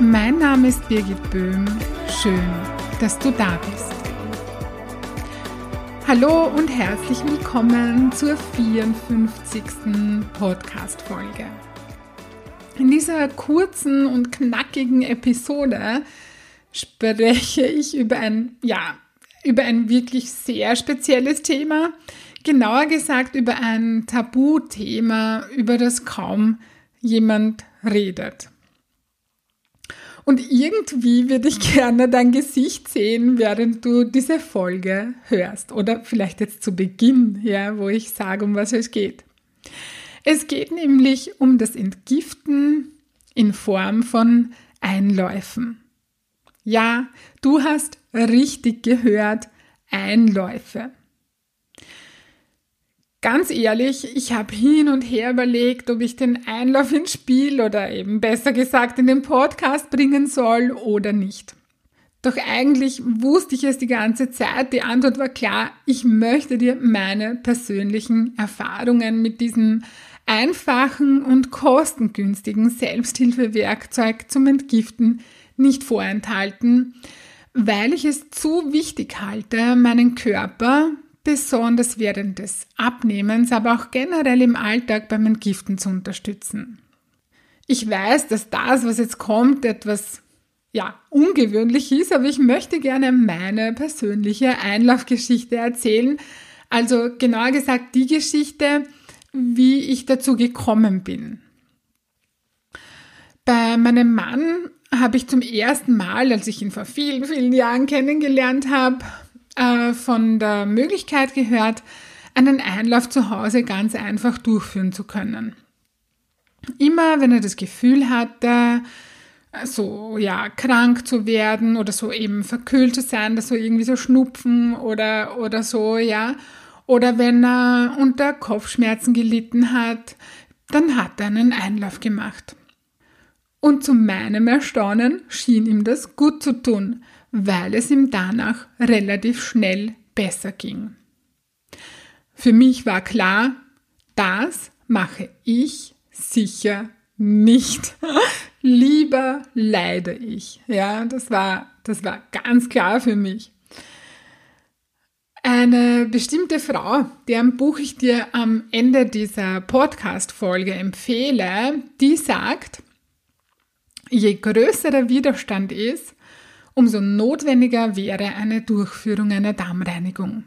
Mein Name ist Birgit Böhm. Schön, dass du da bist. Hallo und herzlich willkommen zur 54. Podcast-Folge. In dieser kurzen und knackigen Episode spreche ich über ein, ja, über ein wirklich sehr spezielles Thema. Genauer gesagt über ein Tabuthema, über das kaum jemand redet. Und irgendwie würde ich gerne dein Gesicht sehen, während du diese Folge hörst. Oder vielleicht jetzt zu Beginn, ja, wo ich sage, um was es geht. Es geht nämlich um das Entgiften in Form von Einläufen. Ja, du hast richtig gehört, Einläufe. Ganz ehrlich, ich habe hin und her überlegt, ob ich den Einlauf ins Spiel oder eben besser gesagt in den Podcast bringen soll oder nicht. Doch eigentlich wusste ich es die ganze Zeit. Die Antwort war klar, ich möchte dir meine persönlichen Erfahrungen mit diesem einfachen und kostengünstigen Selbsthilfewerkzeug zum Entgiften nicht vorenthalten, weil ich es zu wichtig halte, meinen Körper besonders während des Abnehmens, aber auch generell im Alltag beim Entgiften zu unterstützen. Ich weiß, dass das, was jetzt kommt, etwas ja, ungewöhnlich ist, aber ich möchte gerne meine persönliche Einlaufgeschichte erzählen. Also genauer gesagt die Geschichte, wie ich dazu gekommen bin. Bei meinem Mann habe ich zum ersten Mal, als ich ihn vor vielen, vielen Jahren kennengelernt habe, äh, von der Möglichkeit gehört, einen Einlauf zu Hause ganz einfach durchführen zu können. Immer wenn er das Gefühl hatte, so ja krank zu werden oder so eben verkühlt zu sein, dass so irgendwie so Schnupfen oder oder so ja oder wenn er unter Kopfschmerzen gelitten hat, dann hat er einen Einlauf gemacht. Und zu meinem Erstaunen schien ihm das gut zu tun, weil es ihm danach relativ schnell besser ging. Für mich war klar, das mache ich sicher nicht. Lieber leide ich. Ja, das war, das war ganz klar für mich. Eine bestimmte Frau, deren Buch ich dir am Ende dieser Podcast-Folge empfehle, die sagt, je größer der Widerstand ist, umso notwendiger wäre eine Durchführung einer Darmreinigung.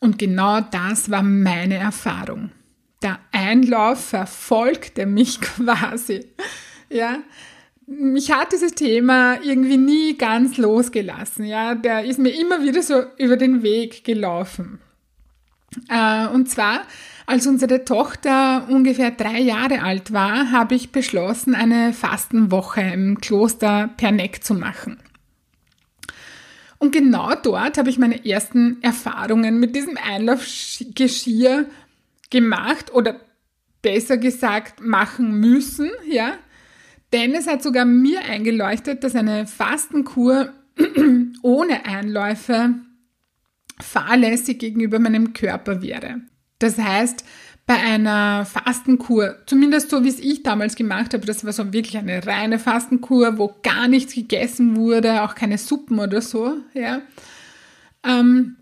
Und genau das war meine Erfahrung. Der Einlauf verfolgte mich quasi. Ja, mich hat dieses Thema irgendwie nie ganz losgelassen. Ja, der ist mir immer wieder so über den Weg gelaufen. Äh, und zwar, als unsere Tochter ungefähr drei Jahre alt war, habe ich beschlossen, eine Fastenwoche im Kloster Perneck zu machen. Und genau dort habe ich meine ersten Erfahrungen mit diesem Einlaufgeschirr gemacht oder besser gesagt machen müssen, ja. Denn es hat sogar mir eingeleuchtet, dass eine Fastenkur ohne Einläufe fahrlässig gegenüber meinem Körper wäre. Das heißt, bei einer Fastenkur, zumindest so wie es ich damals gemacht habe, das war so wirklich eine reine Fastenkur, wo gar nichts gegessen wurde, auch keine Suppen oder so, ja. Ähm,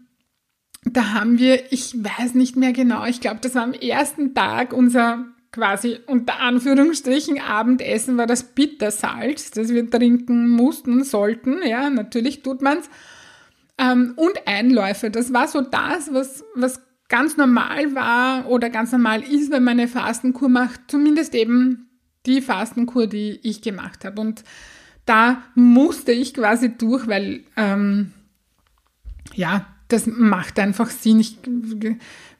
da haben wir, ich weiß nicht mehr genau, ich glaube, das war am ersten Tag unser quasi unter Anführungsstrichen Abendessen war das Bittersalz, das wir trinken mussten und sollten, ja, natürlich tut man's. Ähm, und Einläufe, das war so das, was, was ganz normal war oder ganz normal ist, wenn man eine Fastenkur macht, zumindest eben die Fastenkur, die ich gemacht habe. Und da musste ich quasi durch, weil ähm, ja, das macht einfach Sinn. Ich,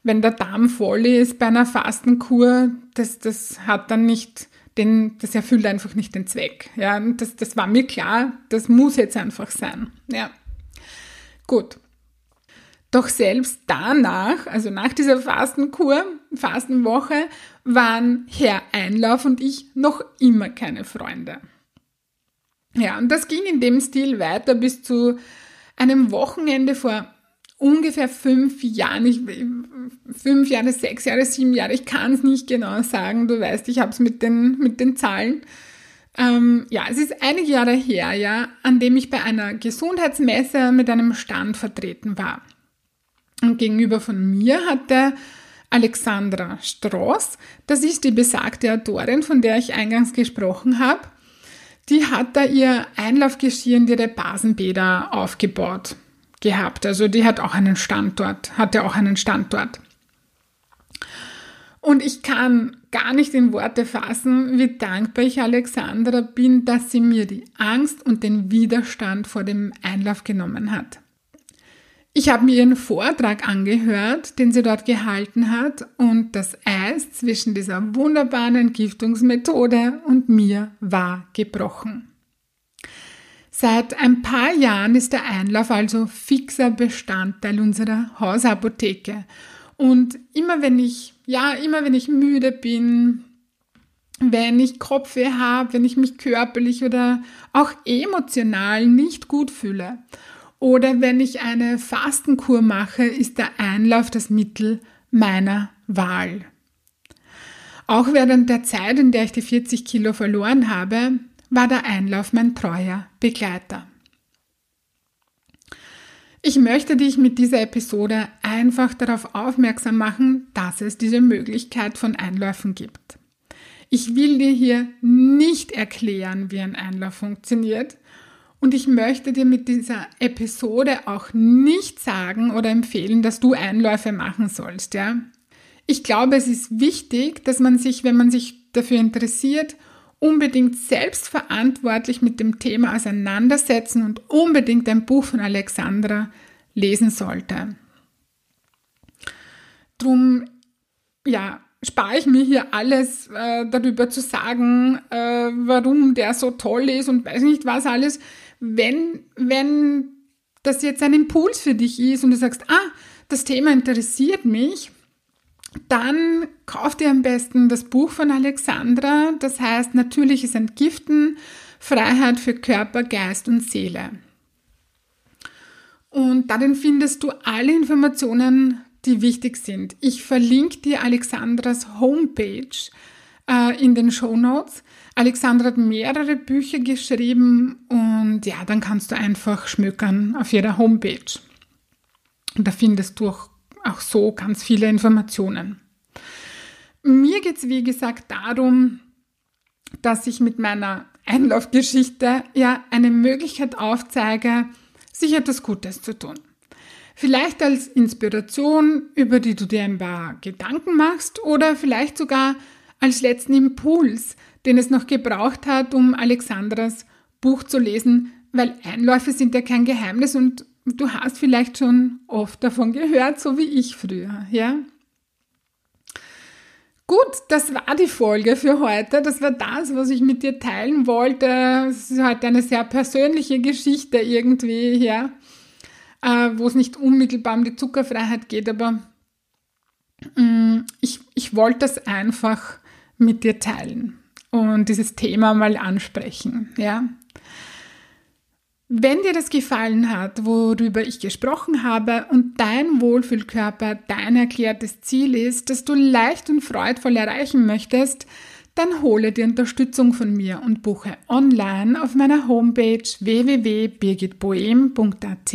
wenn der Darm voll ist bei einer Fastenkur, das, das hat dann nicht, denn das erfüllt einfach nicht den Zweck. Ja, das, das war mir klar, das muss jetzt einfach sein. Ja, gut. Doch selbst danach, also nach dieser Fastenkur, Fastenwoche, waren Herr Einlauf und ich noch immer keine Freunde. Ja, und das ging in dem Stil weiter bis zu einem Wochenende vor ungefähr fünf Jahren, ich, fünf Jahre, sechs Jahre, sieben Jahre, ich kann es nicht genau sagen, du weißt, ich habe es mit den, mit den Zahlen. Ähm, ja, es ist einige Jahre her, ja, an dem ich bei einer Gesundheitsmesse mit einem Stand vertreten war. Und gegenüber von mir hatte Alexandra Stross, das ist die besagte Autorin, von der ich eingangs gesprochen habe, die hat da ihr Einlaufgeschirr in ihre Basenbäder aufgebaut gehabt. Also die hat auch einen Standort, hatte auch einen Standort. Und ich kann gar nicht in Worte fassen, wie dankbar ich Alexandra bin, dass sie mir die Angst und den Widerstand vor dem Einlauf genommen hat. Ich habe mir ihren Vortrag angehört, den sie dort gehalten hat, und das Eis zwischen dieser wunderbaren Entgiftungsmethode und mir war gebrochen. Seit ein paar Jahren ist der Einlauf also fixer Bestandteil unserer Hausapotheke. Und immer wenn ich, ja, immer wenn ich müde bin, wenn ich Kopfweh habe, wenn ich mich körperlich oder auch emotional nicht gut fühle oder wenn ich eine Fastenkur mache, ist der Einlauf das Mittel meiner Wahl. Auch während der Zeit, in der ich die 40 Kilo verloren habe, war der Einlauf mein treuer Begleiter. Ich möchte dich mit dieser Episode einfach darauf aufmerksam machen, dass es diese Möglichkeit von Einläufen gibt. Ich will dir hier nicht erklären, wie ein Einlauf funktioniert und ich möchte dir mit dieser Episode auch nicht sagen oder empfehlen, dass du Einläufe machen sollst, ja. Ich glaube, es ist wichtig, dass man sich, wenn man sich dafür interessiert, unbedingt selbstverantwortlich mit dem Thema auseinandersetzen und unbedingt ein Buch von Alexandra lesen sollte. Drum, ja, spare ich mir hier alles äh, darüber zu sagen, äh, warum der so toll ist und weiß nicht was alles. Wenn, wenn das jetzt ein Impuls für dich ist und du sagst, ah, das Thema interessiert mich, dann kauf dir am besten das Buch von Alexandra, das heißt Natürliches Entgiften, Freiheit für Körper, Geist und Seele. Und darin findest du alle Informationen, die wichtig sind. Ich verlinke dir Alexandras Homepage äh, in den Show Notes. Alexandra hat mehrere Bücher geschrieben und ja, dann kannst du einfach schmökern auf ihrer Homepage. Und da findest du auch auch so ganz viele Informationen. Mir geht es, wie gesagt, darum, dass ich mit meiner Einlaufgeschichte ja eine Möglichkeit aufzeige, sich etwas Gutes zu tun. Vielleicht als Inspiration, über die du dir ein paar Gedanken machst oder vielleicht sogar als letzten Impuls, den es noch gebraucht hat, um Alexandras Buch zu lesen, weil Einläufe sind ja kein Geheimnis und du hast vielleicht schon oft davon gehört, so wie ich früher, ja? Gut, das war die Folge für heute. Das war das, was ich mit dir teilen wollte. Es ist heute eine sehr persönliche Geschichte irgendwie, ja, äh, wo es nicht unmittelbar um die Zuckerfreiheit geht, aber mm, ich, ich wollte das einfach mit dir teilen und dieses Thema mal ansprechen, ja. Wenn dir das gefallen hat, worüber ich gesprochen habe und dein Wohlfühlkörper dein erklärtes Ziel ist, das du leicht und freudvoll erreichen möchtest, dann hole dir Unterstützung von mir und buche online auf meiner Homepage www.birgitboehm.at